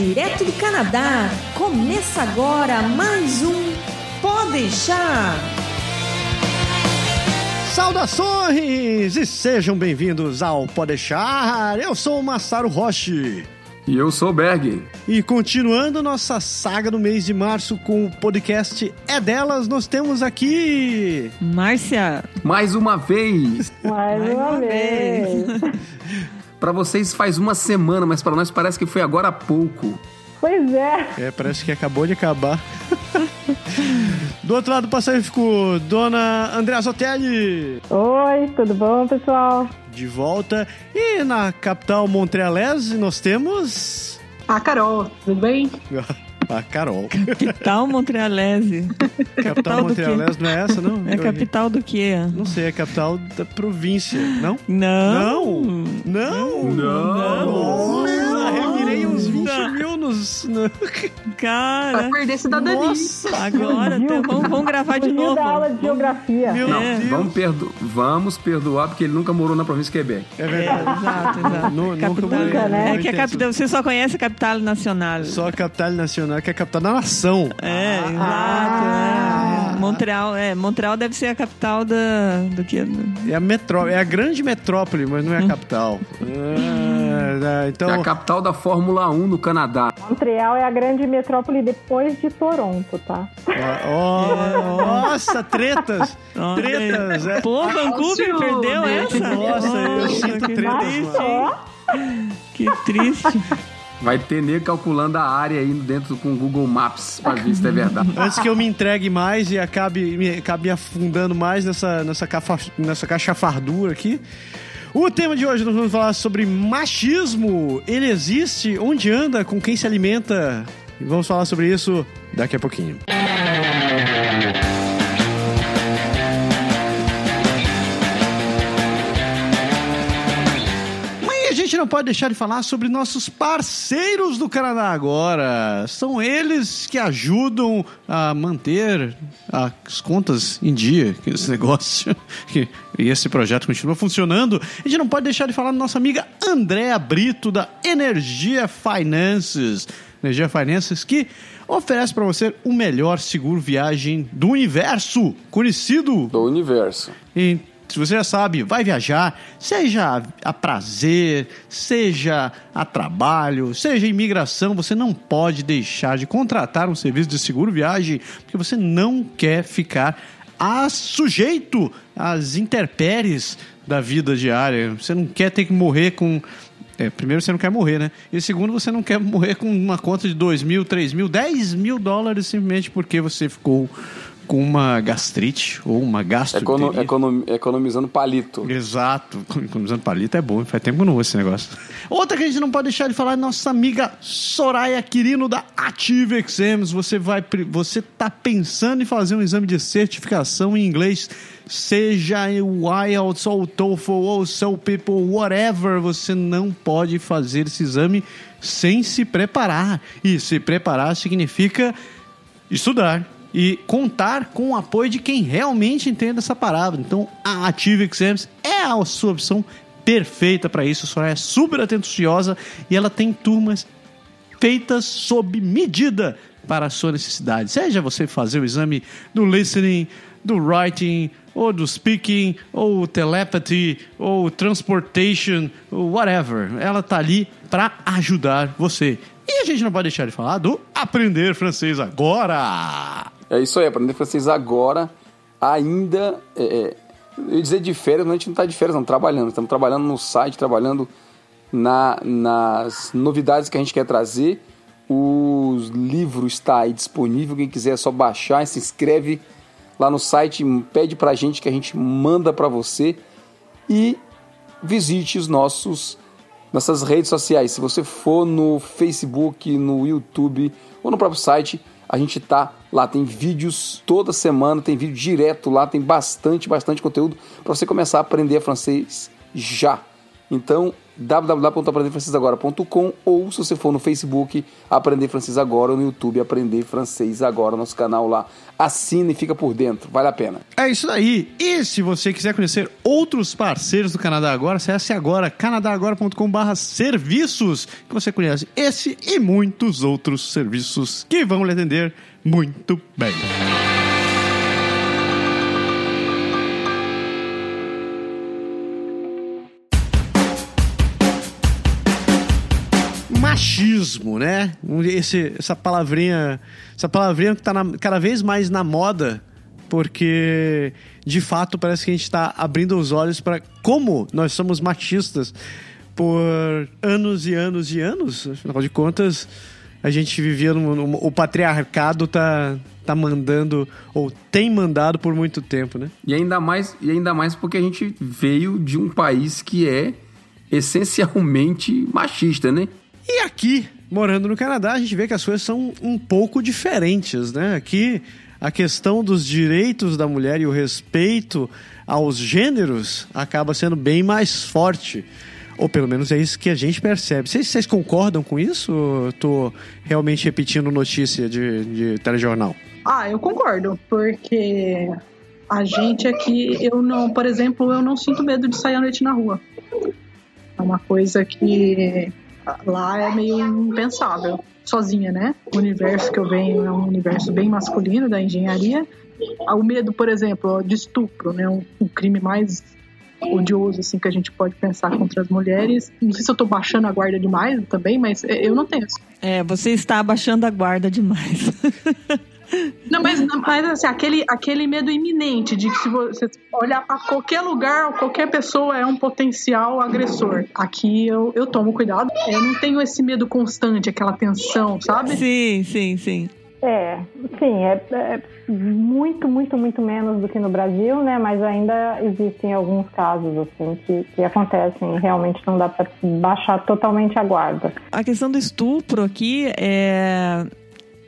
direto do Canadá. Começa agora mais um Pode deixar. Saudações e sejam bem-vindos ao Pode deixar. Eu sou o Massaro Roche. E eu sou o Berg. E continuando nossa saga do mês de março com o podcast É Delas, nós temos aqui. Márcia. Mais uma vez. Mais, Mais uma, vez. para vocês faz uma semana, mas para nós parece que foi agora há pouco. Pois é. É, parece que acabou de acabar. do outro lado do Pacífico, dona Andréa Zotelli. Oi, tudo bom, pessoal? De volta. E na capital montrealese nós temos... A Carol, tudo bem? A Carol. Capital Montrealese. Capital Montrealese não é essa, não? É capital do quê? Não sei, é capital da província, não? Não. Não. Não. Não. Nossa, revirei uns 20 mil nos... No... Cara. Vai perder cidadania. Nossa, agora então, vamos, vamos gravar de novo. da aula de geografia. Meu não, Deus. Vamos, perdo vamos perdoar porque ele nunca morou na província de Quebec. É verdade. É, exato, exato. No, capital, nunca, né? É que a capital, você só conhece a capital nacional. Só a capital nacional, que é a capital da nação. É, ah. exato. É. Montreal, é, Montreal deve ser a capital da do que? É a metrópole, é a grande metrópole, mas não é a capital. é, então... É a capital da Fórmula 1 no Canadá. Montreal é a grande metrópole depois de Toronto, tá? Oh, oh, nossa, tretas! tretas! É. Pô, Vancouver perdeu essa? Nossa, eu sinto tretas. Que triste. Vai ter nego calculando a área aí dentro com o Google Maps pra ver se é verdade. Antes que eu me entregue mais e acabe me, acabe me afundando mais nessa, nessa, cafa, nessa cachafardura aqui. O tema de hoje nós vamos falar sobre machismo. Ele existe? Onde anda? Com quem se alimenta? E vamos falar sobre isso daqui a pouquinho. Música não pode deixar de falar sobre nossos parceiros do Canadá agora. São eles que ajudam a manter as contas em dia, esse negócio, e esse projeto continua funcionando. A gente não pode deixar de falar da nossa amiga Andréa Brito, da Energia Finances. Energia Finances que oferece para você o melhor seguro viagem do universo, conhecido do universo. Então, se você já sabe, vai viajar, seja a prazer, seja a trabalho, seja imigração, você não pode deixar de contratar um serviço de seguro viagem, porque você não quer ficar a sujeito às intempéries da vida diária. Você não quer ter que morrer com é, primeiro, você não quer morrer, né? E segundo, você não quer morrer com uma conta de 2 mil, 3 mil, 10 mil dólares simplesmente porque você ficou com uma gastrite ou uma gastroenterite. Econo, econom, economizando palito. Exato. Economizando palito é bom. Faz tempo que eu não vou esse negócio. Outra que a gente não pode deixar de falar é nossa amiga Soraya Quirino da Ative Exams. Você vai, você tá pensando em fazer um exame de certificação em inglês, seja o IELTS ou o TOEFL ou o Soul People, whatever, você não pode fazer esse exame sem se preparar. E se preparar significa estudar e contar com o apoio de quem realmente entende essa palavra. Então, a Ative Exams é a sua opção perfeita para isso. A é super atenciosa e ela tem turmas feitas sob medida para a sua necessidade. Seja você fazer o exame do listening, do writing, ou do speaking, ou telepathy, ou transportation, ou whatever. Ela tá ali para ajudar você. E a gente não pode deixar de falar do aprender francês agora. É isso aí, aprender francês agora, ainda. É, é, eu ia dizer de férias, mas a gente não está de férias, não, trabalhando. Estamos trabalhando no site, trabalhando na, nas novidades que a gente quer trazer. O livro está aí disponível, quem quiser é só baixar, se inscreve lá no site, pede para a gente que a gente manda para você e visite os nossos nossas redes sociais. Se você for no Facebook, no YouTube ou no próprio site, a gente tá lá, tem vídeos toda semana, tem vídeo direto lá, tem bastante, bastante conteúdo para você começar a aprender francês já. Então, www.aprenderfrancesagora.com ou se você for no Facebook, Aprender Francês Agora ou no YouTube, Aprender Francês Agora, nosso canal lá. Assina e fica por dentro, vale a pena. É isso aí. E se você quiser conhecer outros parceiros do Canadá Agora, acesse agora canadagora.com.br serviços, que você conhece esse e muitos outros serviços que vão lhe atender muito bem. machismo, né? Esse, essa palavrinha, essa palavrinha que está cada vez mais na moda, porque de fato parece que a gente está abrindo os olhos para como nós somos machistas por anos e anos e anos. Afinal de contas, a gente vivia no, no, o patriarcado tá tá mandando ou tem mandado por muito tempo, né? E ainda mais e ainda mais porque a gente veio de um país que é essencialmente machista, né? E aqui, morando no Canadá, a gente vê que as coisas são um pouco diferentes, né? Aqui, a questão dos direitos da mulher e o respeito aos gêneros acaba sendo bem mais forte. Ou pelo menos é isso que a gente percebe. Vocês, vocês concordam com isso? Ou realmente repetindo notícia de, de telejornal? Ah, eu concordo, porque a gente aqui, eu não, por exemplo, eu não sinto medo de sair à noite na rua. É uma coisa que lá é meio impensável. Sozinha, né? O universo que eu venho é um universo bem masculino da engenharia. O medo, por exemplo, de estupro, né? Um crime mais odioso assim que a gente pode pensar contra as mulheres. Não sei se eu tô baixando a guarda demais também, mas eu não tenho. É, você está abaixando a guarda demais. Não, mas, mas assim, aquele, aquele medo iminente de que se você olhar para qualquer lugar, qualquer pessoa é um potencial agressor. Aqui eu, eu tomo cuidado. Eu não tenho esse medo constante, aquela tensão, sabe? Sim, sim, sim. É, sim, é, é, muito, muito, muito menos do que no Brasil, né? Mas ainda existem alguns casos assim que, que acontecem. Realmente não dá para baixar totalmente a guarda. A questão do estupro aqui é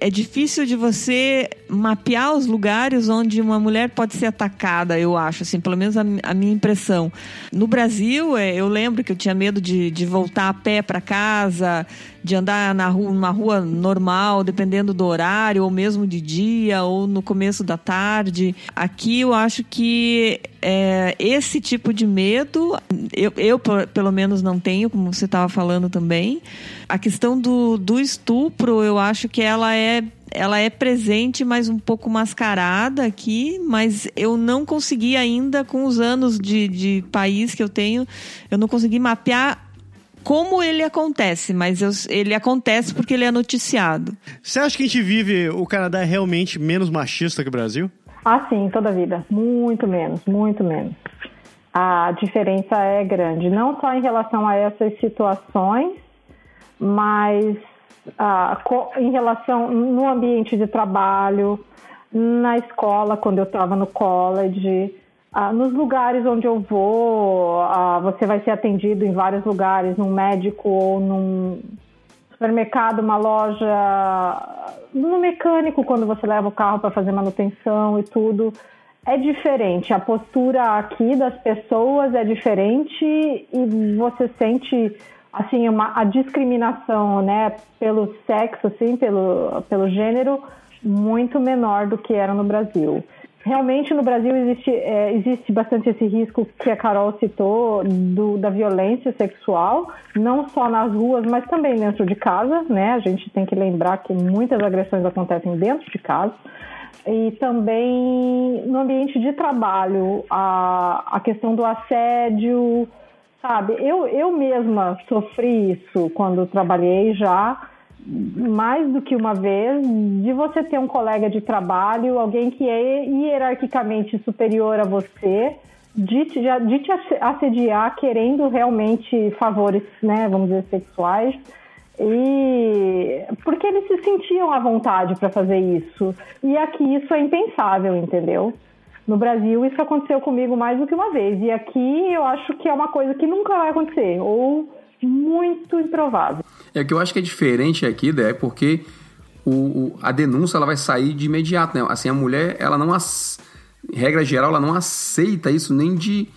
é difícil de você mapear os lugares onde uma mulher pode ser atacada, eu acho, assim, pelo menos a, a minha impressão. No Brasil, é, eu lembro que eu tinha medo de, de voltar a pé para casa, de andar na rua, numa rua normal, dependendo do horário, ou mesmo de dia, ou no começo da tarde. Aqui eu acho que é, esse tipo de medo, eu, eu pelo menos não tenho, como você estava falando também. A questão do, do estupro, eu acho que ela é ela é presente, mas um pouco mascarada aqui, mas eu não consegui ainda, com os anos de, de país que eu tenho, eu não consegui mapear como ele acontece, mas eu, ele acontece porque ele é noticiado. Você acha que a gente vive, o Canadá é realmente menos machista que o Brasil? Ah, sim, toda a vida. Muito menos, muito menos. A diferença é grande, não só em relação a essas situações, mas ah, em relação no ambiente de trabalho, na escola, quando eu estava no college, ah, nos lugares onde eu vou, ah, você vai ser atendido em vários lugares, num médico ou num supermercado, uma loja, no mecânico quando você leva o carro para fazer manutenção e tudo. É diferente, a postura aqui das pessoas é diferente e você sente assim uma a discriminação, né, pelo sexo, assim, pelo pelo gênero muito menor do que era no Brasil realmente no Brasil existe, é, existe bastante esse risco que a Carol citou do, da violência sexual, não só nas ruas, mas também dentro de casa, né? A gente tem que lembrar que muitas agressões acontecem dentro de casa. E também no ambiente de trabalho, a, a questão do assédio, sabe? Eu, eu mesma sofri isso quando trabalhei já mais do que uma vez de você ter um colega de trabalho, alguém que é hierarquicamente superior a você, de te, de te assediar querendo realmente favores, né, vamos dizer, sexuais. E porque eles se sentiam à vontade para fazer isso. E aqui isso é impensável, entendeu? No Brasil isso aconteceu comigo mais do que uma vez. E aqui eu acho que é uma coisa que nunca vai acontecer. Ou muito improvável. É que eu acho que é diferente aqui, é porque o, o, a denúncia ela vai sair de imediato, né? Assim, a mulher, ela não, regra geral, ela não aceita isso nem de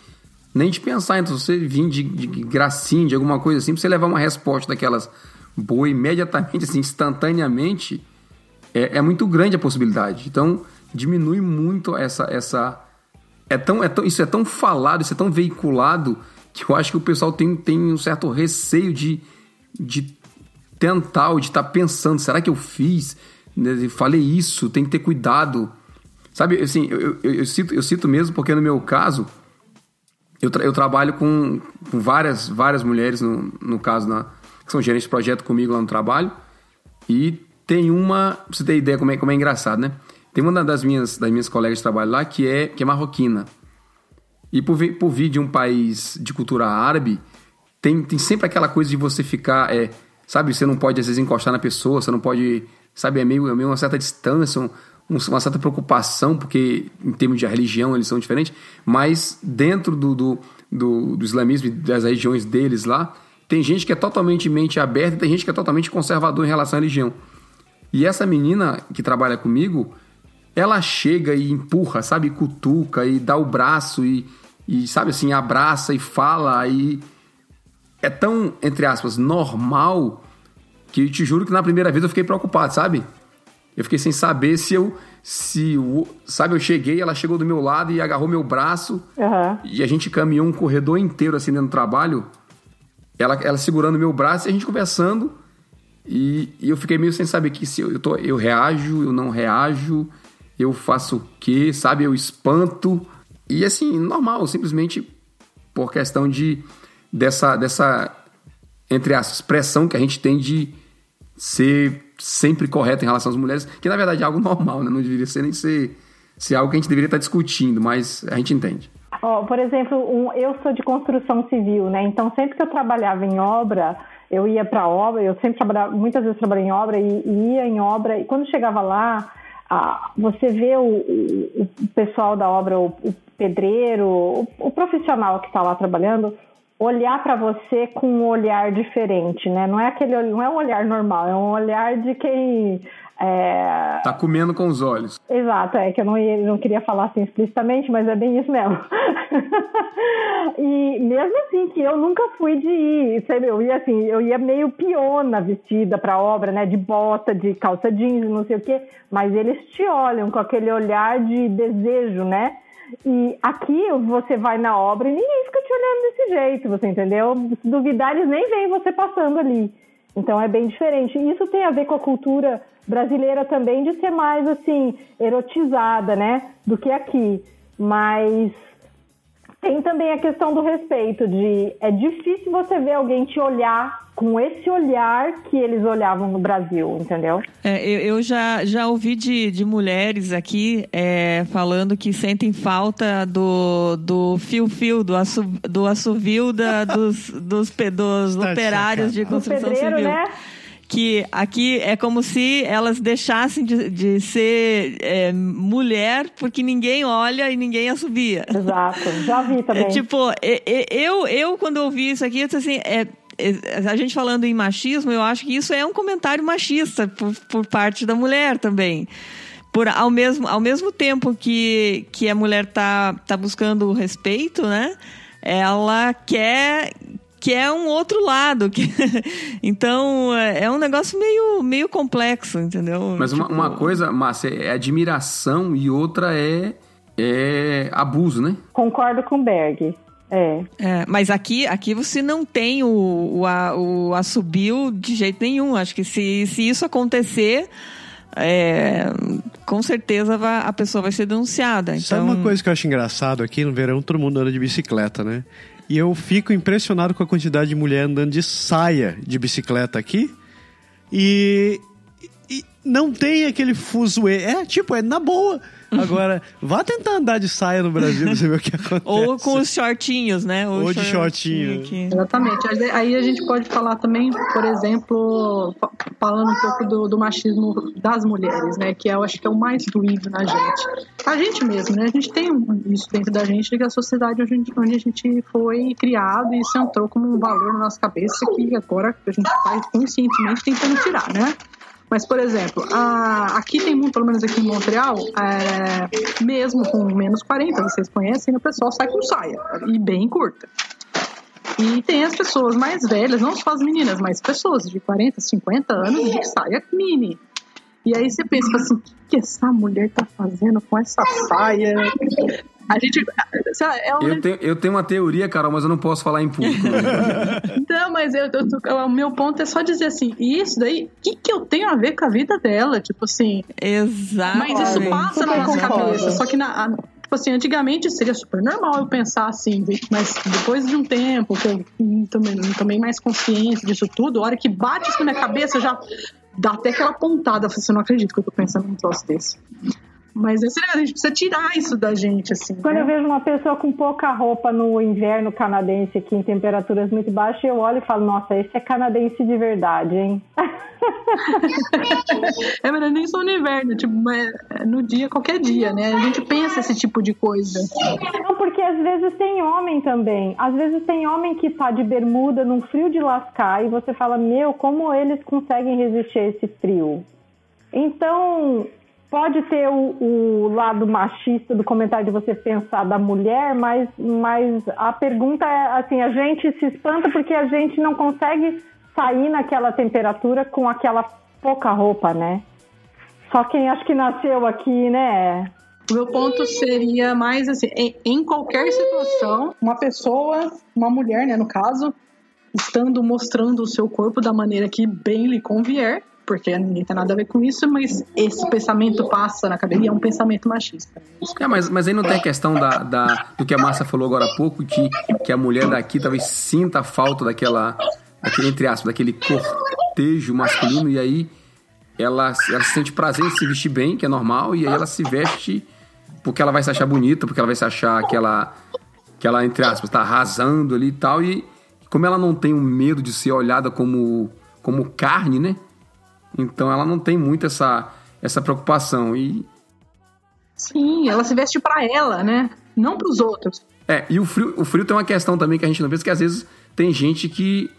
nem de pensar. Então, se você vir de, de gracinha, de alguma coisa assim, pra você levar uma resposta daquelas boa imediatamente, assim, instantaneamente, é, é muito grande a possibilidade. Então, diminui muito essa. essa é tão, é tão, isso é tão falado, isso é tão veiculado, que eu acho que o pessoal tem, tem um certo receio de, de tentar ou de estar tá pensando: será que eu fiz? Né, falei isso, tem que ter cuidado. Sabe, assim, eu, eu, eu, cito, eu cito mesmo porque no meu caso, eu, tra eu trabalho com, com, várias, várias mulheres, no, no caso, na, que são gerentes de projeto comigo lá no trabalho, e tem uma, pra você ter ideia como é, como é engraçado, né? Tem uma das minhas, das minhas colegas de trabalho lá que é, que é marroquina. E por, por vir de um país de cultura árabe, tem, tem sempre aquela coisa de você ficar, é, sabe, você não pode às vezes encostar na pessoa, você não pode, sabe, é meio, é meio uma certa distância, um, uma certa preocupação, porque em termos de religião eles são diferentes, mas dentro do, do, do, do islamismo e das religiões deles lá, tem gente que é totalmente mente aberta e tem gente que é totalmente conservador em relação à religião. E essa menina que trabalha comigo, ela chega e empurra, sabe, cutuca e dá o braço e, e sabe assim, abraça e fala e é tão, entre aspas, normal que eu te juro que na primeira vez eu fiquei preocupado, sabe? Eu fiquei sem saber se eu. Se, sabe, eu cheguei, ela chegou do meu lado e agarrou meu braço. Uhum. E a gente caminhou um corredor inteiro assim dentro do trabalho. Ela, ela segurando meu braço e a gente conversando. E, e eu fiquei meio sem saber que se eu, eu, tô, eu reajo, eu não reajo, eu faço o quê, sabe? Eu espanto. E assim, normal, simplesmente por questão de dessa, dessa entre aspas, pressão que a gente tem de ser sempre correto em relação às mulheres, que na verdade é algo normal, né? Não deveria ser nem ser, ser algo que a gente deveria estar discutindo, mas a gente entende. Oh, por exemplo, um, eu sou de construção civil, né? Então sempre que eu trabalhava em obra, eu ia para obra, eu sempre trabalhava, muitas vezes trabalhei em obra e, e ia em obra, e quando chegava lá, ah, você vê o, o, pessoal da obra, o, o pedreiro, o, profissional que está lá trabalhando, olhar para você com um olhar diferente, né? Não é aquele, não é um olhar normal, é um olhar de quem é... Tá comendo com os olhos. Exato, é que eu não, ia, não queria falar assim explicitamente, mas é bem isso mesmo. e mesmo assim, que eu nunca fui de ir, sabe? Eu ia assim, eu ia meio piona vestida pra obra, né? De bota, de calça jeans, não sei o quê, mas eles te olham com aquele olhar de desejo, né? E aqui você vai na obra e ninguém fica te olhando desse jeito, você entendeu? Se duvidar, eles nem veem você passando ali. Então é bem diferente. Isso tem a ver com a cultura brasileira também de ser mais assim erotizada, né, do que aqui. Mas tem também a questão do respeito, de é difícil você ver alguém te olhar com esse olhar que eles olhavam no Brasil, entendeu? É, eu, eu, já, já ouvi de, de mulheres aqui é, falando que sentem falta do, do fio-fio, do, assu, do assovio da, dos, dos, dos tá operários de construção pedreiro, civil. Né? Que aqui é como se elas deixassem de, de ser é, mulher porque ninguém olha e ninguém assobia. Exato, já vi também. É, tipo, eu, eu quando ouvi isso aqui, eu disse assim, é, é, a gente falando em machismo, eu acho que isso é um comentário machista por, por parte da mulher também. Por, ao, mesmo, ao mesmo tempo que, que a mulher tá, tá buscando o respeito, né? Ela quer que é um outro lado. Que... então, é um negócio meio, meio complexo, entendeu? Mas tipo... uma, uma coisa, Márcia, é admiração e outra é, é abuso, né? Concordo com o Berg. É. é. mas aqui, aqui você não tem o, o, o assobio de jeito nenhum. Acho que se, se isso acontecer, é, com certeza vai, a pessoa vai ser denunciada. Então... Sabe uma coisa que eu acho engraçado aqui no verão, todo mundo anda de bicicleta, né? E eu fico impressionado com a quantidade de mulher andando de saia de bicicleta aqui. E, e não tem aquele fuzuê. É, tipo, é na boa. Agora, vá tentar andar de saia no Brasil, você ver o que acontece. Ou com os shortinhos, né? Ou, Ou de shortinho. Aqui. Exatamente. Aí a gente pode falar também, por exemplo, falando um pouco do, do, machismo das mulheres, né? Que eu acho que é o mais doído na gente. A gente mesmo, né? A gente tem isso dentro da gente, que é a sociedade onde, onde a gente foi criado e isso entrou como um valor na nossa cabeça que agora a gente faz conscientemente tentando tirar, né? Mas, por exemplo, a, aqui tem muito, pelo menos aqui em Montreal, é, mesmo com menos 40, vocês conhecem, o pessoal sai com saia, e bem curta. E tem as pessoas mais velhas, não só as meninas, mas pessoas de 40, 50 anos de saia mini. E aí você pensa assim, o que, que essa mulher tá fazendo com essa saia? A gente. Sabe, é um... eu, tenho, eu tenho uma teoria, Carol, mas eu não posso falar em público. não, mas eu, eu, o meu ponto é só dizer assim: isso daí, o que, que eu tenho a ver com a vida dela? Tipo assim. Exato. Mas isso passa na nossa cabeça. Só que na, tipo assim, antigamente seria super normal eu pensar assim, mas depois de um tempo que eu também tomei mais consciência disso tudo, a hora que bate isso na minha cabeça, já dá até aquela pontada. Você não acredita que eu tô pensando num troço desse. Mas esse negócio, a gente precisa tirar isso da gente, assim. Quando né? eu vejo uma pessoa com pouca roupa no inverno canadense aqui em temperaturas muito baixas, eu olho e falo, nossa, esse é canadense de verdade, hein? é, mas nem só no inverno, tipo, é no dia, qualquer dia, né? A gente pensa esse tipo de coisa. Não, porque às vezes tem homem também. Às vezes tem homem que tá de bermuda num frio de lascar e você fala, meu, como eles conseguem resistir a esse frio? Então, pode ter o, o, lado machista do comentário de você pensar da mulher, mas, mas a pergunta é assim, a gente se espanta porque a gente não consegue sair naquela temperatura com aquela pouca roupa, né? Só quem acho que nasceu aqui, né? O meu ponto seria mais assim, em, em qualquer situação, uma pessoa, uma mulher, né, no caso, estando mostrando o seu corpo da maneira que bem lhe convier, porque ninguém tem nada a ver com isso, mas esse pensamento passa na cabeça e é um pensamento machista. É, mas, mas aí não tem a questão da, da, do que a Márcia falou agora há pouco, que, que a mulher daqui talvez sinta a falta daquela, daquele, entre aspas, daquele cortejo masculino, e aí ela, ela sente prazer em se vestir bem, que é normal, e aí ela se veste porque ela vai se achar bonita, porque ela vai se achar que ela, que ela entre aspas, está arrasando ali e tal, e como ela não tem o um medo de ser olhada como, como carne, né? Então ela não tem muito essa, essa preocupação. E... Sim, ela se veste para ela, né? Não para os outros. É, e o frio, o frio tem uma questão também que a gente não pensa, que às vezes tem gente que,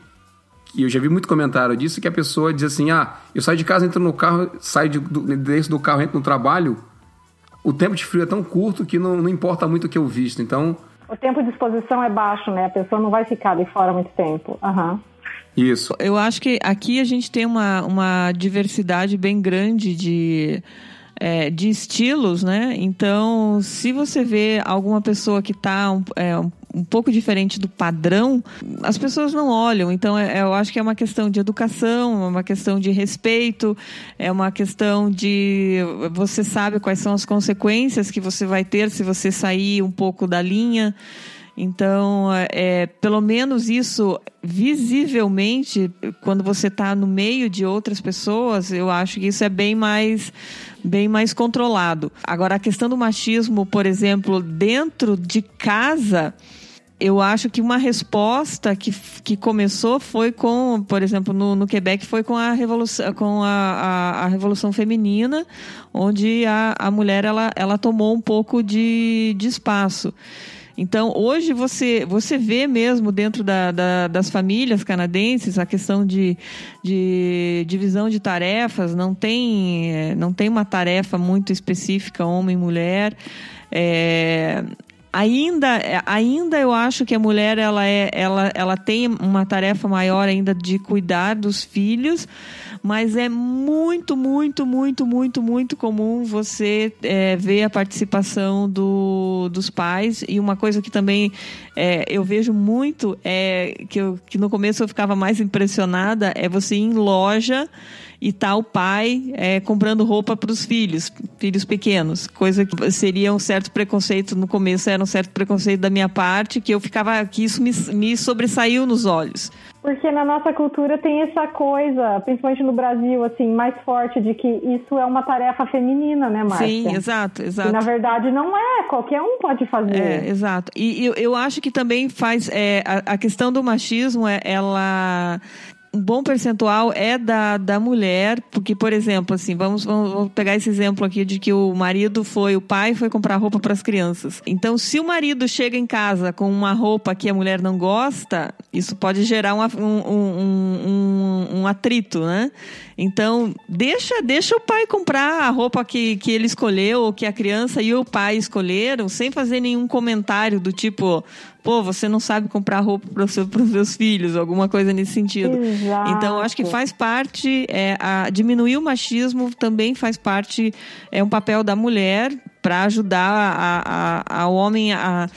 que eu já vi muito comentário disso, que a pessoa diz assim, ah, eu saio de casa, entro no carro, saio de, do, desse do carro, entro no trabalho, o tempo de frio é tão curto que não, não importa muito o que eu visto, então... O tempo de exposição é baixo, né? A pessoa não vai ficar ali fora muito tempo. Aham. Uhum. Isso. Eu acho que aqui a gente tem uma, uma diversidade bem grande de, é, de estilos, né? Então, se você vê alguma pessoa que está um, é, um pouco diferente do padrão, as pessoas não olham. Então, é, eu acho que é uma questão de educação, é uma questão de respeito, é uma questão de você sabe quais são as consequências que você vai ter se você sair um pouco da linha. Então, é, pelo menos isso visivelmente, quando você está no meio de outras pessoas, eu acho que isso é bem mais bem mais controlado. Agora, a questão do machismo, por exemplo, dentro de casa, eu acho que uma resposta que, que começou foi com, por exemplo, no, no Quebec, foi com a revolução, com a, a, a revolução feminina, onde a, a mulher ela, ela tomou um pouco de, de espaço. Então, hoje você, você vê mesmo dentro da, da, das famílias canadenses a questão de, de divisão de tarefas, não tem, é, não tem uma tarefa muito específica, homem e mulher. É, ainda, ainda eu acho que a mulher ela, é, ela, ela tem uma tarefa maior ainda de cuidar dos filhos, mas é muito, muito, muito, muito, muito comum você é, ver a participação do, dos pais. E uma coisa que também é, eu vejo muito é que, eu, que no começo eu ficava mais impressionada é você ir em loja e tá o pai é, comprando roupa para os filhos, filhos pequenos, coisa que seria um certo preconceito no começo era um certo preconceito da minha parte que eu ficava que isso me, me sobressaiu nos olhos. Porque na nossa cultura tem essa coisa, principalmente no Brasil, assim, mais forte de que isso é uma tarefa feminina, né, Márcia? Sim, exato, exato. E na verdade não é, qualquer um pode fazer. É, exato. E eu, eu acho que também faz, é, a, a questão do machismo, é, ela um bom percentual é da, da mulher, porque, por exemplo, assim, vamos, vamos, vamos pegar esse exemplo aqui de que o marido foi, o pai foi comprar roupa para as crianças. Então, se o marido chega em casa com uma roupa que a mulher não gosta, isso pode gerar um, um, um, um atrito, né? Então, deixa, deixa o pai comprar a roupa que, que ele escolheu, ou que a criança e o pai escolheram, sem fazer nenhum comentário do tipo, pô, você não sabe comprar roupa para os seus filhos, alguma coisa nesse sentido. Exato. Então, acho que faz parte, é, a, diminuir o machismo também faz parte, é um papel da mulher para ajudar a, a, a homem a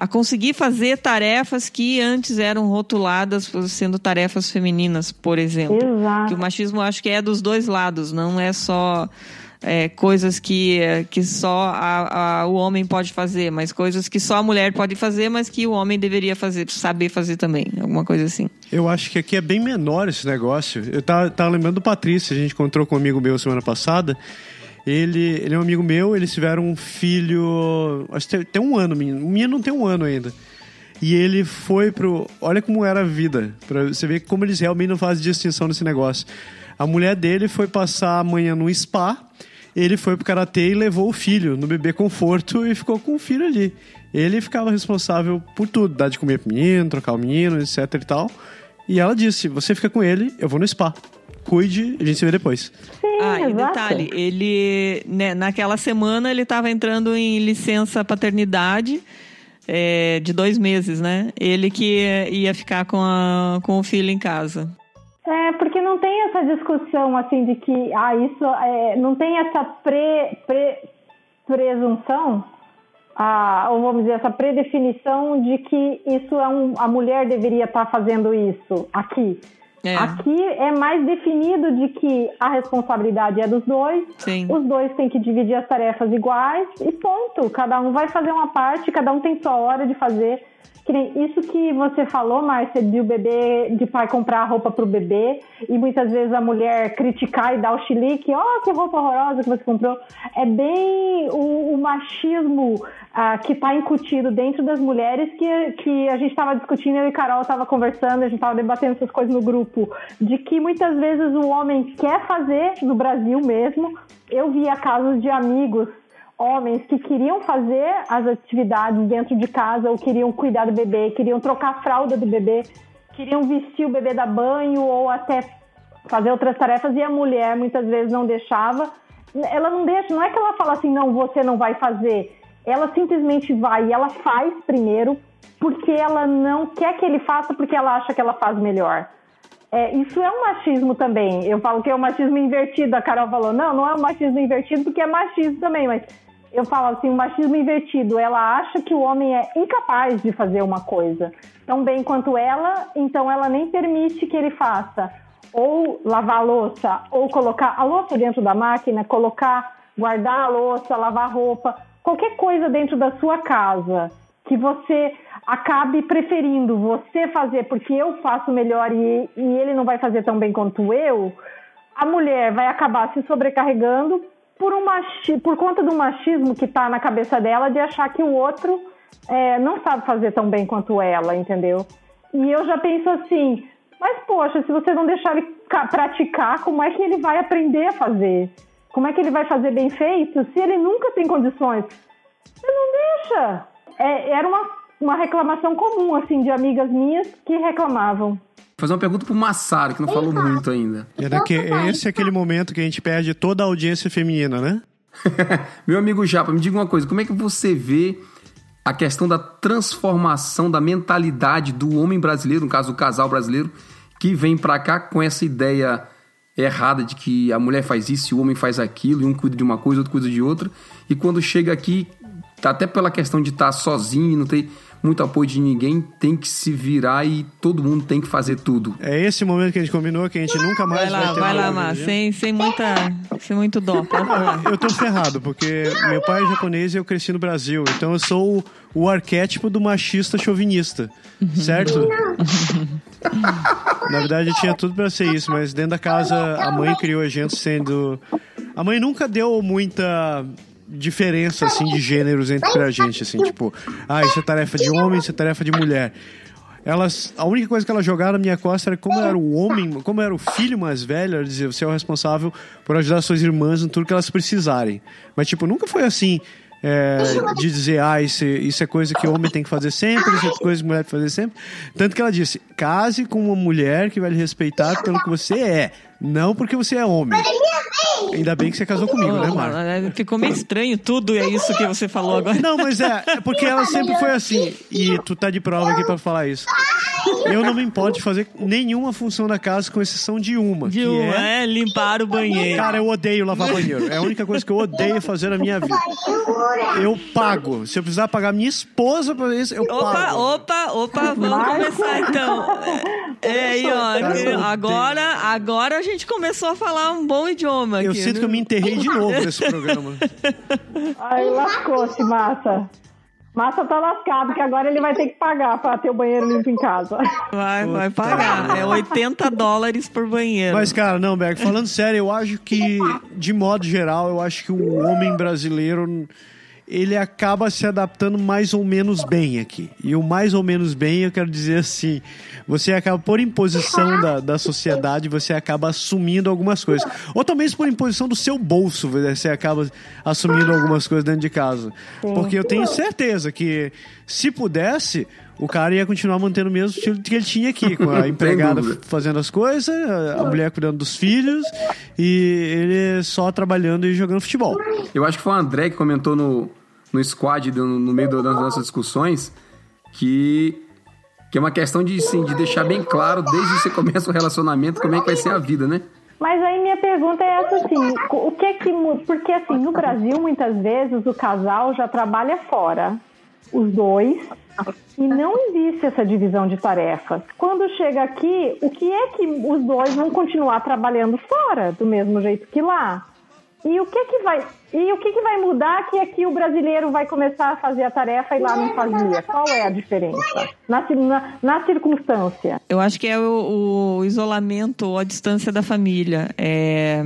a conseguir fazer tarefas que antes eram rotuladas sendo tarefas femininas, por exemplo. Exato. Que o machismo acho que é dos dois lados, não é só é, coisas que, que só a, a, o homem pode fazer, mas coisas que só a mulher pode fazer, mas que o homem deveria fazer, saber fazer também, alguma coisa assim. Eu acho que aqui é bem menor esse negócio. Eu tava, tava lembrando do Patrício, a gente encontrou com um amigo meu semana passada. Ele, ele é um amigo meu, eles tiveram um filho. Acho que tem, tem um ano, menino. O menino não tem um ano ainda. E ele foi pro. Olha como era a vida. Pra você ver como eles realmente não fazem distinção nesse negócio. A mulher dele foi passar a manhã no spa. Ele foi pro karatê e levou o filho no bebê conforto e ficou com o filho ali. Ele ficava responsável por tudo, dar de comer pro menino, trocar o menino, etc e tal. E ela disse: Você fica com ele, eu vou no spa cuide, a gente se vê depois. Sim, ah, e detalhe, ele, né, naquela semana ele estava entrando em licença paternidade é, de dois meses, né? Ele que ia ficar com, a, com o filho em casa. É, porque não tem essa discussão assim de que, ah, isso é, não tem essa pre, pre, presunção, ah, ou vamos dizer, essa predefinição de que isso é um, a mulher deveria estar fazendo isso aqui. É. Aqui é mais definido de que a responsabilidade é dos dois, Sim. os dois têm que dividir as tarefas iguais e ponto. Cada um vai fazer uma parte, cada um tem sua hora de fazer. Isso que você falou, Márcia, de o bebê, de pai comprar roupa pro bebê e muitas vezes a mulher criticar e dar o chilique, ó, oh, que roupa horrorosa que você comprou. É bem o, o machismo ah, que está incutido dentro das mulheres que, que a gente estava discutindo, eu e Carol estava conversando, a gente estava debatendo essas coisas no grupo, de que muitas vezes o homem quer fazer, no Brasil mesmo, eu via casos de amigos homens que queriam fazer as atividades dentro de casa, ou queriam cuidar do bebê, queriam trocar a fralda do bebê, queriam vestir o bebê da banho ou até fazer outras tarefas e a mulher muitas vezes não deixava. Ela não deixa, não é que ela fala assim, não, você não vai fazer. Ela simplesmente vai e ela faz primeiro porque ela não quer que ele faça porque ela acha que ela faz melhor. É, isso é um machismo também. Eu falo que é um machismo invertido. A Carol falou, não, não é um machismo invertido porque é machismo também, mas eu falo assim, o machismo invertido, ela acha que o homem é incapaz de fazer uma coisa tão bem quanto ela, então ela nem permite que ele faça. Ou lavar a louça, ou colocar a louça dentro da máquina, colocar, guardar a louça, lavar a roupa, qualquer coisa dentro da sua casa que você acabe preferindo você fazer porque eu faço melhor e, e ele não vai fazer tão bem quanto eu, a mulher vai acabar se sobrecarregando por, um machi por conta do machismo que está na cabeça dela de achar que o outro é, não sabe fazer tão bem quanto ela, entendeu? E eu já penso assim, mas poxa, se você não deixar ele praticar, como é que ele vai aprender a fazer? Como é que ele vai fazer bem feito se ele nunca tem condições? Você não deixa. É, era uma, uma reclamação comum, assim, de amigas minhas que reclamavam. Vou fazer uma pergunta pro Massaro, que não falou muito ainda. É que, esse é aquele momento que a gente perde toda a audiência feminina, né? Meu amigo Japa, me diga uma coisa, como é que você vê a questão da transformação da mentalidade do homem brasileiro, no caso do casal brasileiro, que vem para cá com essa ideia errada de que a mulher faz isso e o homem faz aquilo, e um cuida de uma coisa, outro cuida de outra, e quando chega aqui, até pela questão de estar sozinho e não ter muito apoio de ninguém, tem que se virar e todo mundo tem que fazer tudo. É esse momento que a gente combinou, que a gente nunca mais vai lá, vai ter vai lá, hoje. sem, sem muita, sem muito dó. Pode falar. Eu tô ferrado, porque meu pai é japonês e eu cresci no Brasil. Então eu sou o, o arquétipo do machista chauvinista. Certo? Na verdade, tinha tudo pra ser isso, mas dentro da casa a mãe criou a gente sendo. A mãe nunca deu muita diferença assim de gêneros entre a gente, assim, tipo, ah, isso é tarefa de homem, isso é tarefa de mulher. elas, a única coisa que elas jogaram na minha costa era como era o homem, como era o filho mais velho, ela dizia, você é o responsável por ajudar suas irmãs em tudo que elas precisarem. Mas, tipo, nunca foi assim, é, de dizer, ah, isso, isso é coisa que homem tem que fazer sempre, isso é coisa que mulher tem que fazer sempre. Tanto que ela disse, case com uma mulher que vai lhe respeitar pelo que você é, não porque você é homem. Ainda bem que você casou comigo, né, Marco? Ficou meio estranho tudo, é isso que você falou agora. Não, mas é, é porque ela sempre foi assim. E tu tá de prova aqui pra falar isso. Eu não me importo de fazer nenhuma função da casa, com exceção de uma. De que uma, é... é limpar o banheiro. Cara, eu odeio lavar banheiro. É a única coisa que eu odeio fazer na minha vida. Eu pago. Se eu precisar pagar minha esposa pra isso, eu Opa, pago. opa, opa, vamos começar então. É aí, ó. Cara, eu agora, agora a gente começou a falar um bom idioma Eu aqui, sinto né? que eu me enterrei de novo nesse programa. Aí lascou-se, Massa. Massa tá lascado, que agora ele vai ter que pagar pra ter o banheiro limpo em casa. Vai, vai pagar. É 80 dólares por banheiro. Mas, cara, não, Berg, falando sério, eu acho que, de modo geral, eu acho que o homem brasileiro ele acaba se adaptando mais ou menos bem aqui. E o mais ou menos bem, eu quero dizer assim, você acaba, por imposição da, da sociedade, você acaba assumindo algumas coisas. Ou talvez por imposição do seu bolso, você acaba assumindo algumas coisas dentro de casa. Porque eu tenho certeza que, se pudesse, o cara ia continuar mantendo o mesmo estilo que ele tinha aqui, com a empregada fazendo as coisas, a a mulher cuidando dos filhos e ele só trabalhando e jogando futebol. Eu acho que foi o André que comentou no, no squad, no, no meio das nossas discussões, que, que é uma questão de, sim, de deixar bem claro, desde que você começa o relacionamento, como é que vai ser a vida, né? Mas aí minha pergunta é essa assim, o que é que? Porque assim, no Brasil, muitas vezes o casal já trabalha fora, os dois, e não existe essa divisão de tarefas. Quando chega aqui, o que é que os dois vão continuar trabalhando fora, do mesmo jeito que lá? E o que que vai e o que que vai mudar que aqui o brasileiro vai começar a fazer a tarefa e lá não fazia? Qual é a diferença na, na, na circunstância? Eu acho que é o, o isolamento ou a distância da família. É,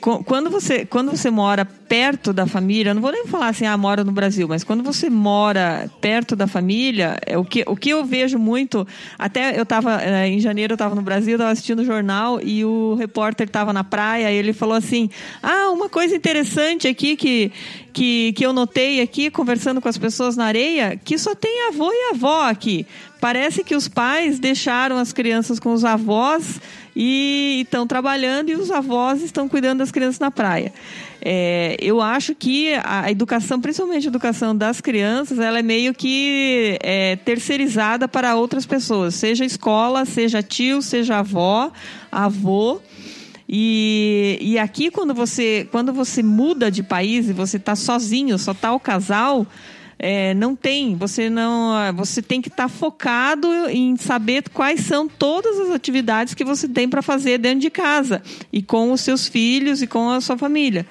Quando você, quando você mora perto da família, não vou nem falar assim, ah, mora no Brasil, mas quando você mora perto da família, é o que, o que eu vejo muito, até eu estava em janeiro, eu estava no Brasil, estava assistindo o jornal e o repórter estava na praia e ele falou assim, ah, uma coisa interessante aqui que, que, que eu notei aqui, conversando com as pessoas na areia, que só tem avô e avó aqui. Parece que os pais deixaram as crianças com os avós e estão trabalhando e os avós estão cuidando das crianças na praia. É, eu acho que a educação, principalmente a educação das crianças, ela é meio que é, terceirizada para outras pessoas, seja escola, seja tio, seja avó, avô. E, e aqui, quando você, quando você muda de país e você está sozinho, só está o casal, é, não tem, você não, você tem que estar focado em saber quais são todas as atividades que você tem para fazer dentro de casa e com os seus filhos e com a sua família.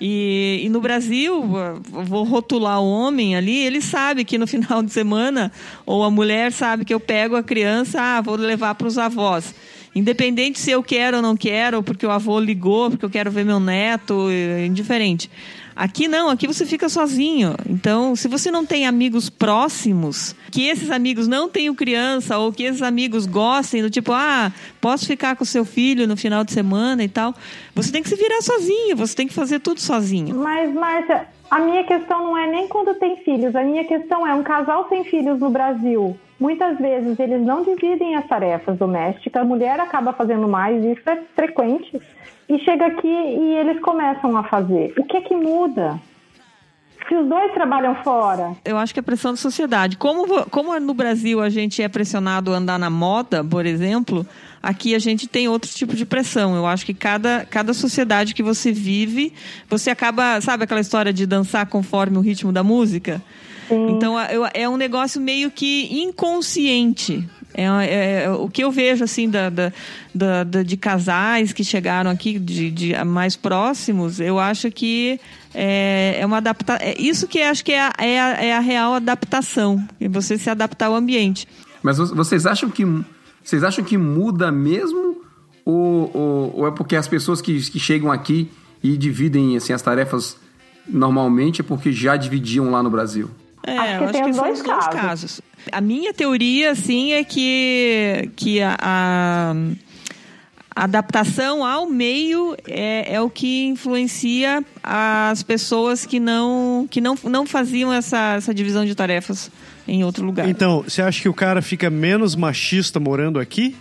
E, e no Brasil, vou rotular o homem ali, ele sabe que no final de semana, ou a mulher sabe que eu pego a criança, ah, vou levar para os avós. Independente se eu quero ou não quero, porque o avô ligou, porque eu quero ver meu neto, é indiferente. Aqui não, aqui você fica sozinho. Então, se você não tem amigos próximos, que esses amigos não tenham criança, ou que esses amigos gostem, do tipo, ah, posso ficar com seu filho no final de semana e tal, você tem que se virar sozinho, você tem que fazer tudo sozinho. Mas, Márcia, a minha questão não é nem quando tem filhos, a minha questão é um casal sem filhos no Brasil. Muitas vezes eles não dividem as tarefas domésticas, a mulher acaba fazendo mais, isso é frequente. E chega aqui e eles começam a fazer. O que é que muda? Se os dois trabalham fora, Eu acho que é pressão da sociedade. Como, como no Brasil a gente é pressionado a andar na moda, por exemplo, aqui a gente tem outro tipo de pressão. Eu acho que cada, cada sociedade que você vive, você acaba, sabe aquela história de dançar conforme o ritmo da música? Então é- eu- é um negócio meio que inconsciente. É, é- é o que eu vejo assim da, da- da- da- de casais que chegaram aqui de, de mais próximos, eu acho que é, é uma adaptação. É isso que eu acho que é a, é a- é a real adaptação, e você se adaptar ao ambiente. Mas vo- vocês acham que vocês acham que muda mesmo ou, ou- ou é porque as pessoas que, que chegam aqui e dividem assim as tarefas normalmente é porque já dividiam lá no Brasil? É, Acho que acho tem que dois os dois casos. casos. A minha teoria, assim, é que, que a, a- a adaptação ao meio é, é o que influencia as pessoas que não, que não, não faziam essa, essa divisão de tarefas em outro lugar. Então, você acha que o cara fica menos machista morando aqui?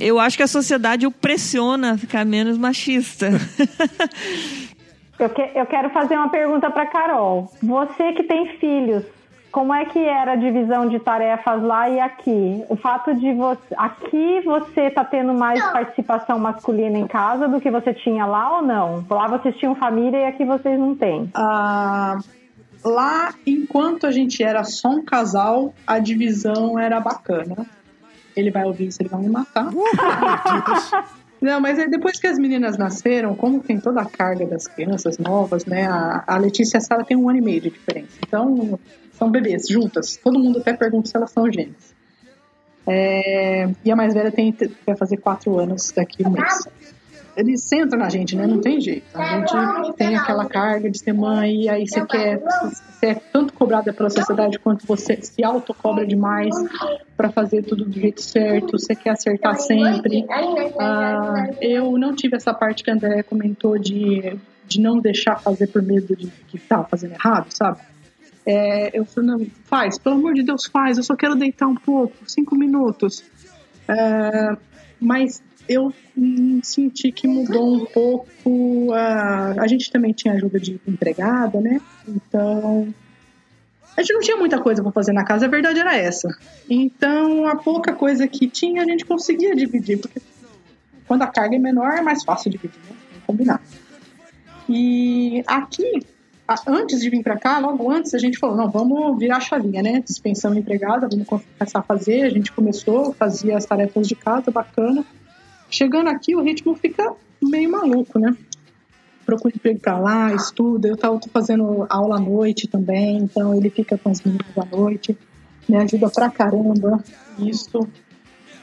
Eu acho que a sociedade o pressiona a ficar menos machista. Eu, que- eu quero fazer uma pergunta para Carol. Você que tem filhos, como é que era a divisão de tarefas lá e aqui? O fato de você. Aqui você tá tendo mais participação masculina em casa do que você tinha lá ou não? Lá vocês tinham família e aqui vocês não têm. Ah, lá, enquanto a gente era só um casal, a divisão era bacana. Ele vai ouvir isso, ele vai me matar. Não, mas aí depois que as meninas nasceram, como tem toda a carga das crianças novas, né? A, a Letícia e a Sara tem um ano e meio de diferença. Então, são bebês juntas. Todo mundo até pergunta se elas são gêmeas. É, e a mais velha tem, vai fazer quatro anos daqui a um mês. Eles sentam na gente, né? Não tem jeito. A gente tem aquela carga de ser mãe, e aí você quer. Você é tanto cobrada pela sociedade quanto você se autocobra demais para fazer tudo do jeito certo, você quer acertar sempre. Ah, eu não tive essa parte que a André comentou de, de não deixar fazer por medo de que estava fazendo errado, sabe? É, eu falei, não, faz, pelo amor de Deus, faz, eu só quero deitar um pouco, cinco minutos. É, mas eu senti que mudou um pouco. A, a gente também tinha ajuda de empregada, né? Então. A gente não tinha muita coisa para fazer na casa, a verdade era essa. Então, a pouca coisa que tinha, a gente conseguia dividir, porque quando a carga é menor, é mais fácil dividir, né? Combinar. E aqui, antes de vir para cá, logo antes, a gente falou: não, vamos virar a chavinha, né? Dispensando empregada, vamos começar a fazer. A gente começou, fazia as tarefas de casa, bacana. Chegando aqui, o ritmo fica meio maluco, né? Procura emprego pra lá, estuda. Eu tava fazendo aula à noite também, então ele fica com as meninas à noite. Me ajuda pra caramba isso.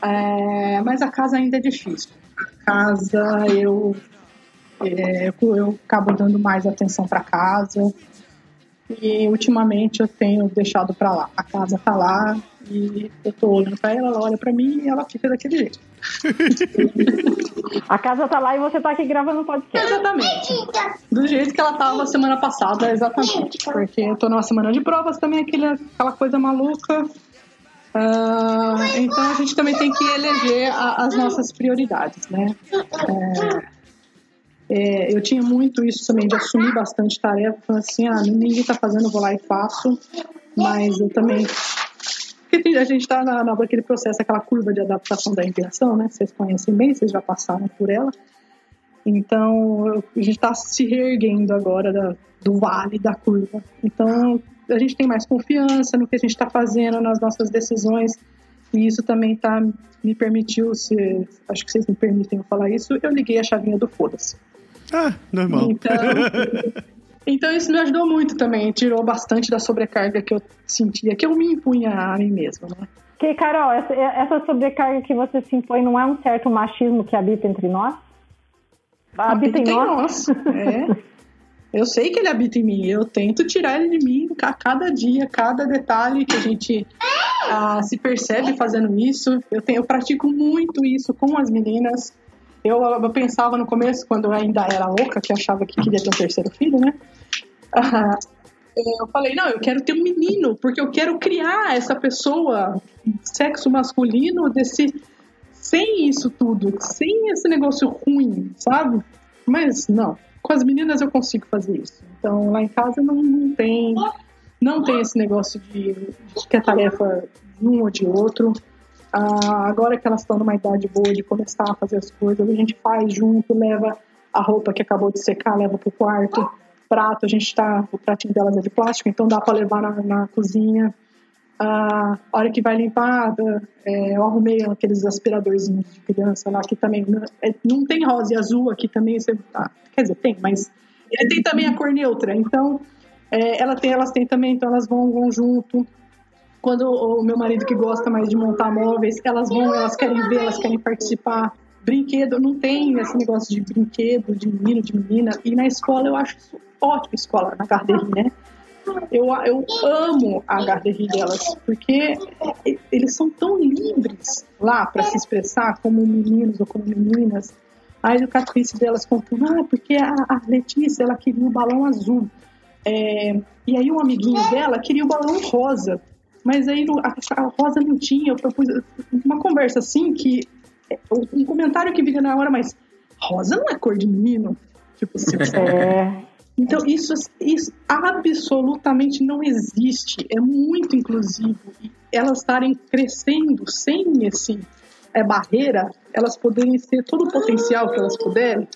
É, mas a casa ainda é difícil. A casa, eu, é, eu, eu acabo dando mais atenção pra casa. E ultimamente eu tenho deixado pra lá. A casa tá lá e eu tô olhando pra ela, ela olha pra mim e ela fica daquele jeito. A casa tá lá e você tá aqui gravando podcast. Exatamente. Do jeito que ela tava semana passada, exatamente. Porque eu tô numa semana de provas também, aquele, aquela coisa maluca. Ah, então a gente também tem que eleger a- as nossas prioridades, né? É, é, eu tinha muito isso também de assumir bastante tarefa, falando assim, ah, ninguém tá fazendo, eu vou lá e faço. Mas eu também porque a gente está na, na- naquele processo, aquela curva de adaptação da imigração, né? Vocês conhecem bem, vocês já passaram por ela. Então, a gente está se reerguendo agora da- do vale da curva. Então, a gente tem mais confiança no que a gente está fazendo, nas nossas decisões. E isso também tá, me permitiu, se, acho que vocês me permitem falar isso, eu liguei a chavinha do foda-se. Ah, normal. Então, então isso me ajudou muito também, tirou bastante da sobrecarga que eu sentia, que eu me impunha a mim mesma, né? Que, Carol, essa, essa sobrecarga que você se impõe não é um certo machismo que habita entre nós? Habita em nós? É. Eu sei que ele habita em mim, eu tento tirar ele de mim a cada dia, cada detalhe que a gente ah, se percebe fazendo isso. Eu, tenho, eu pratico muito isso com as meninas. Eu, eu pensava no começo, quando eu ainda era louca, que achava que queria ter um terceiro filho, né? Ah, eu falei, não, eu quero ter um menino, porque eu quero criar essa pessoa, sexo masculino, desse sem isso tudo, sem esse negócio ruim, sabe? Mas não, com as meninas eu consigo fazer isso. Então lá em casa não, não tem não tem esse negócio de, de que a tarefa de um ou de outro. Ah, agora que elas estão numa idade boa de começar a fazer as coisas, a gente faz junto, leva a roupa que acabou de secar, leva pro quarto. Prato, a gente tá. O pratinho delas é de plástico, então dá para levar na, na cozinha. Ah, a hora que vai limpar, é, eu arrumei aqueles aspiradorzinhos de criança lá, que também não, é, não tem rosa e azul aqui também, você, ah, quer dizer, tem, mas tem também a cor neutra, então é, ela tem, elas têm também, então elas vão, vão junto. Quando o meu marido que gosta mais de montar móveis, elas vão, elas querem ver, elas querem participar. Brinquedo, não tem esse negócio de brinquedo, de menino, de menina. E na escola eu acho ótimo, escola, na Garderie, né? Eu, eu amo a garderie delas, porque eles são tão livres lá para se expressar como meninos ou como meninas. A educatriz delas contando, ah, porque a, a Letícia ela queria o balão azul. É, e aí um amiguinho dela queria o balão rosa. Mas aí a, rosa não tinha. Eu propus uma conversa assim que. Um comentário que vinha na hora, mas rosa não é cor de menino. Tipo assim. É. Então, isso, isso absolutamente não existe. É muito inclusivo. E elas estarem crescendo sem esse é, barreira, elas poderem ser todo o potencial que elas puderem.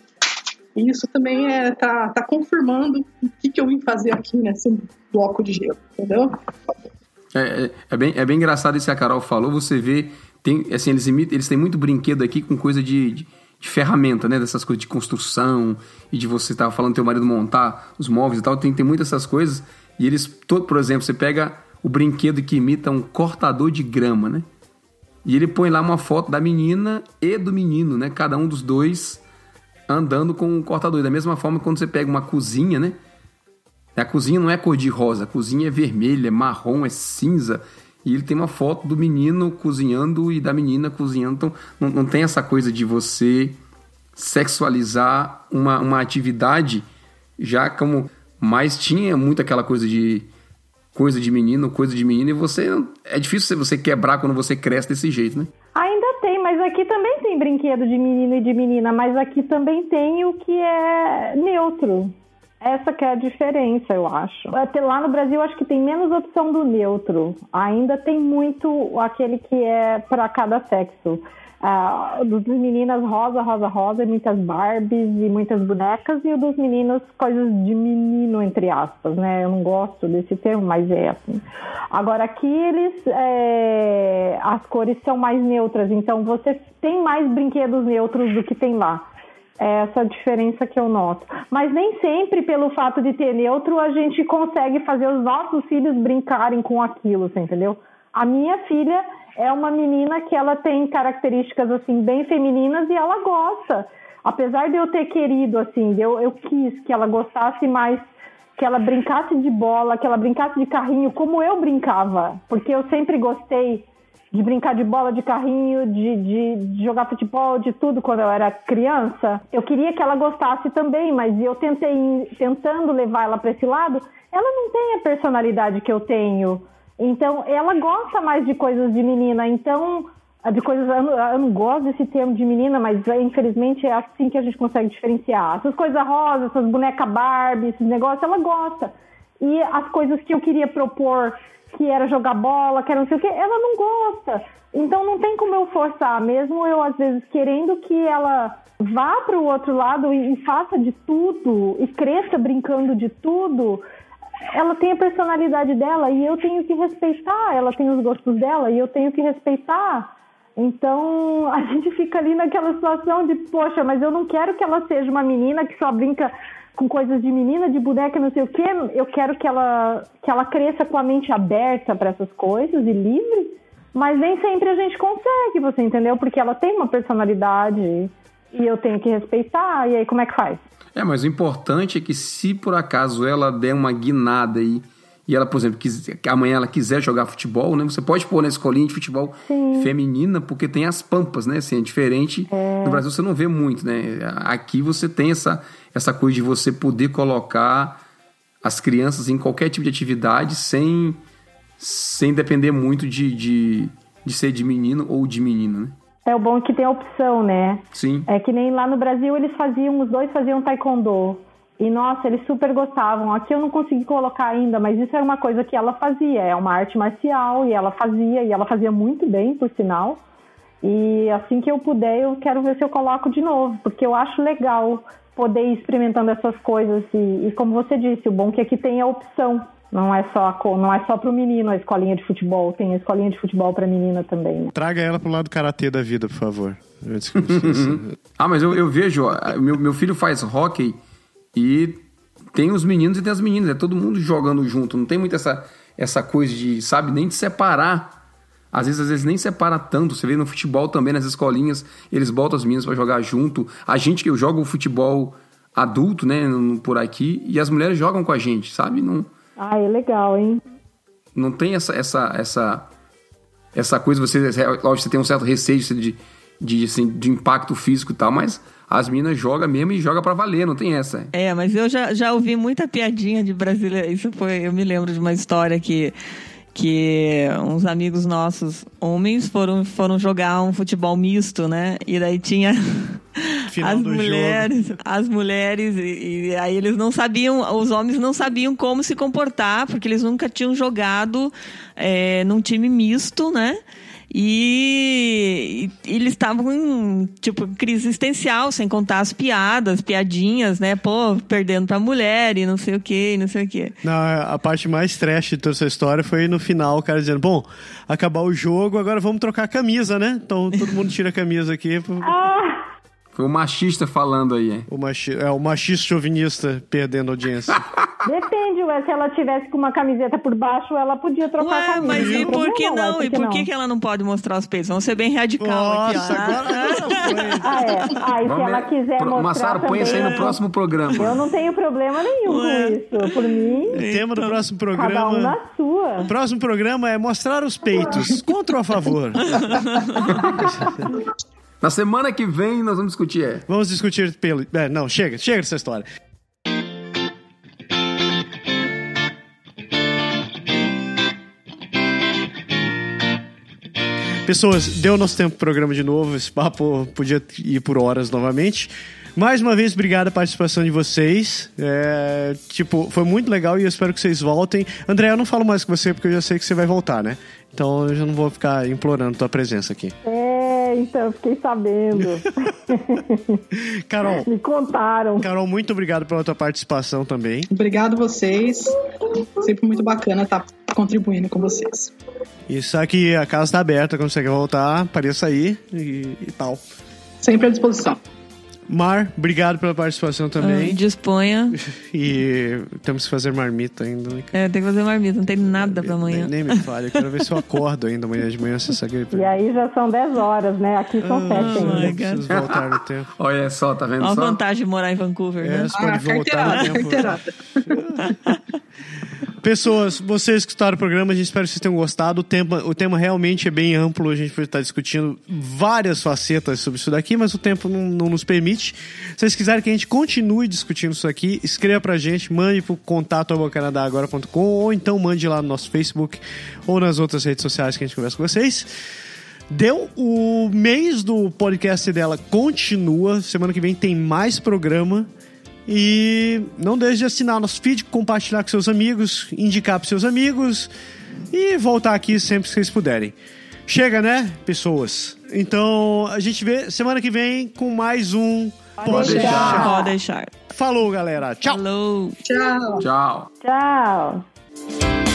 E isso também é, tá, tá confirmando o que, que eu vim fazer aqui nesse bloco de gelo, entendeu? É, é, é, bem, é bem engraçado isso que a Carol falou. Você vê, tem, assim, eles, imitam, eles têm muito brinquedo aqui com coisa de, de de ferramenta, né? Dessas coisas de construção e de você estar falando teu marido montar os móveis e tal. Tem, tem muitas essas coisas. E eles, todo, por exemplo, você pega o brinquedo que imita um cortador de grama, né? E ele põe lá uma foto da menina e do menino, né? Cada um dos dois andando com um cortador. E da mesma forma, quando você pega uma cozinha, né? A cozinha não é cor de rosa, a cozinha é vermelha, é marrom, é cinza. E ele tem uma foto do menino cozinhando e da menina cozinhando. Então, não, não tem essa coisa de você sexualizar uma, uma atividade, já como mais tinha muito aquela coisa de coisa de menino, coisa de menina, e você. É difícil você quebrar quando você cresce desse jeito, né? Ainda tem, mas aqui também tem brinquedo de menino e de menina, mas aqui também tem o que é neutro. Essa que é a diferença, eu acho. Até lá no Brasil, acho que tem menos opção do neutro. Ainda tem muito aquele que é para cada sexo. Ah, dos meninas rosa, rosa, rosa, muitas Barbies e muitas bonecas, e o dos meninos coisas de menino, entre aspas, né? Eu não gosto desse termo, mas é assim. Agora aqui eles é, as cores são mais neutras, então você tem mais brinquedos neutros do que tem lá. É essa diferença que eu noto. Mas nem sempre, pelo fato de ter neutro, a gente consegue fazer os nossos filhos brincarem com aquilo, entendeu? A minha filha é uma menina que ela tem características assim bem femininas e ela gosta. Apesar de eu ter querido assim, eu, eu quis que ela gostasse mais, que ela brincasse de bola, que ela brincasse de carrinho, como eu brincava, porque eu sempre gostei de brincar de bola, de carrinho, de, de, de, jogar futebol, de tudo quando eu era criança. Eu queria que ela gostasse também, mas eu tentei tentando levar ela para esse lado. Ela não tem a personalidade que eu tenho. Então, ela gosta mais de coisas de menina. Então, de coisas. Eu não, eu não gosto desse termo de menina, mas infelizmente é assim que a gente consegue diferenciar. Essas coisas rosas, essas bonecas Barbie, esses negócios, ela gosta. E as coisas que eu queria propor que era jogar bola, que era não sei o quê, ela não gosta. Então não tem como eu forçar, mesmo eu às vezes querendo que ela vá para o outro lado e, e, faça de tudo e cresça brincando de tudo. Ela tem a personalidade dela e eu tenho que respeitar. Ela tem os gostos dela e eu tenho que respeitar. Então a gente fica ali naquela situação de, poxa, mas eu não quero que ela seja uma menina que só brinca com coisas de menina, de boneca, não sei o quê. Eu quero que ela, que ela cresça com a mente aberta para essas coisas e livre, mas nem sempre a gente consegue, você entendeu? Porque ela tem uma personalidade e eu tenho que respeitar, e aí como é que faz? É, mas o importante é que se por acaso ela der uma guinada aí e ela, por exemplo, quiser, amanhã ela quiser jogar futebol, né? Você pode pôr na escolinha de futebol Sim. feminina, porque tem as pampas, né? Assim, é diferente. É. No Brasil você não vê muito, né? Aqui você tem essa, essa coisa de você poder colocar as crianças em qualquer tipo de atividade sem, sem depender muito de, de, de ser de menino ou de menina, né? É o bom que tem a opção, né? Sim. É que nem lá no Brasil eles faziam, os dois faziam taekwondo. E nossa, eles super gostavam. Aqui eu não consegui colocar ainda, mas isso era uma coisa que ela fazia. É uma arte marcial e ela fazia, e ela fazia muito bem, por sinal. E assim que eu puder, eu quero ver se eu coloco de novo, porque eu acho legal poder ir experimentando essas coisas. E, e como você disse, o bom é que aqui tem a opção. Não é só não é só para o menino a escolinha de futebol, tem a escolinha de futebol para menina também. Né? Traga ela pro lado do karatê da vida, por favor. ah, mas eu, eu vejo, ó, meu, meu filho faz hockey e tem os meninos e tem as meninas, é todo mundo jogando junto, não tem muito essa, essa coisa de, sabe, nem de separar. Às vezes, às vezes nem separa tanto. Você vê no futebol também, nas escolinhas, eles botam as meninas para jogar junto. A gente que eu jogo o futebol adulto, né, por aqui, e as mulheres jogam com a gente, sabe? Não, Ah, é legal, hein? Não tem essa essa essa essa coisa você lógico, você tem um certo receio de de, assim, de impacto físico e tal, mas as minas jogam mesmo e joga para valer, não tem essa. É, mas eu já, já ouvi muita piadinha de Brasília. Isso foi, eu me lembro de uma história que que uns amigos nossos, homens, foram, foram jogar um futebol misto, né? E daí tinha Final as do mulheres, as mulheres, e, e aí eles não sabiam, os homens não sabiam como se comportar, porque eles nunca tinham jogado é, num time misto, né? E, e eles estavam em, tipo, crise existencial, sem contar as piadas, piadinhas, né? Pô, perdendo pra mulher e não sei o que, não sei o que. Não, a parte mais trash de toda essa história foi no final, o cara dizendo, bom, acabar o jogo, agora vamos trocar a camisa, né? Então todo mundo tira a camisa aqui. Foi o machista falando aí. hein? O, machi é, o machista chauvinista perdendo audiência. ué, se ela tivesse com uma camiseta por baixo, ela podia trocar a Ué, camisa. mas e por que não? E por que, que ela não pode mostrar os peitos? Vamos ser bem radical Nossa, aqui, ó. agora. Ah, é. Ah, e se ela quiser Pro- mostrar Massaro, põe isso aí no próximo programa. Eu não tenho problema nenhum Ué. com isso. Por mim, O tema do próximo cada um programa. na sua. O próximo programa é mostrar os peitos. Contra ou a favor? Na semana que vem nós vamos discutir. É. Vamos discutir pelo. É, não, chega, chega dessa história. Pessoas, deu nosso tempo pro programa de novo. Esse papo podia ir por horas novamente. Mais uma vez, obrigado a participação de vocês. É, tipo, foi muito legal e eu espero que vocês voltem. André, eu não falo mais com você porque eu já sei que você vai voltar, né? Então eu já não vou ficar implorando tua presença aqui. É, então, eu fiquei sabendo. Carol, Me contaram. Carol, muito obrigado pela tua participação também. Obrigado vocês. Sempre muito bacana estar contribuindo com vocês. Sabe que a casa tá aberta quando você quer voltar, apareça aí e, e tal. Sempre à disposição. Mar, obrigado pela participação Ah, também. Disponha. E temos que fazer marmita ainda. né? É, tem que fazer marmita, não tem nada pra amanhã. Nem, nem me fale, eu quero ver se eu acordo ainda amanhã de manhã se essa gripe. E aí já são 10 horas, né? Aqui são Ah, 7 my ainda. Preciso voltar no tempo. Olha só, tá vendo Olha a só? vantagem de morar em Vancouver, É, né? você pode Ah, voltar no carteirada, tempo. carteirada. Pessoas, vocês que escutaram o programa, a gente espera que vocês tenham gostado. O tema, o tema realmente é bem amplo, a gente estar discutindo várias facetas sobre isso daqui, mas o tempo não, não nos permite. Se vocês quiserem que a gente continue discutindo isso aqui, escreva pra gente, mande pro contato canadagora.com ou então mande lá no nosso Facebook ou nas outras redes sociais que a gente conversa com vocês. Deu o mês do podcast dela continua. Semana que vem tem mais programa. E não deixe de assinar nosso feed, compartilhar com seus amigos, indicar para seus amigos e voltar aqui sempre que vocês puderem. Chega, né, pessoas? Então a gente vê semana que vem com mais um Pode deixar. Pode deixar. Falou, galera. Tchau. Falou. Tchau. Tchau. Tchau.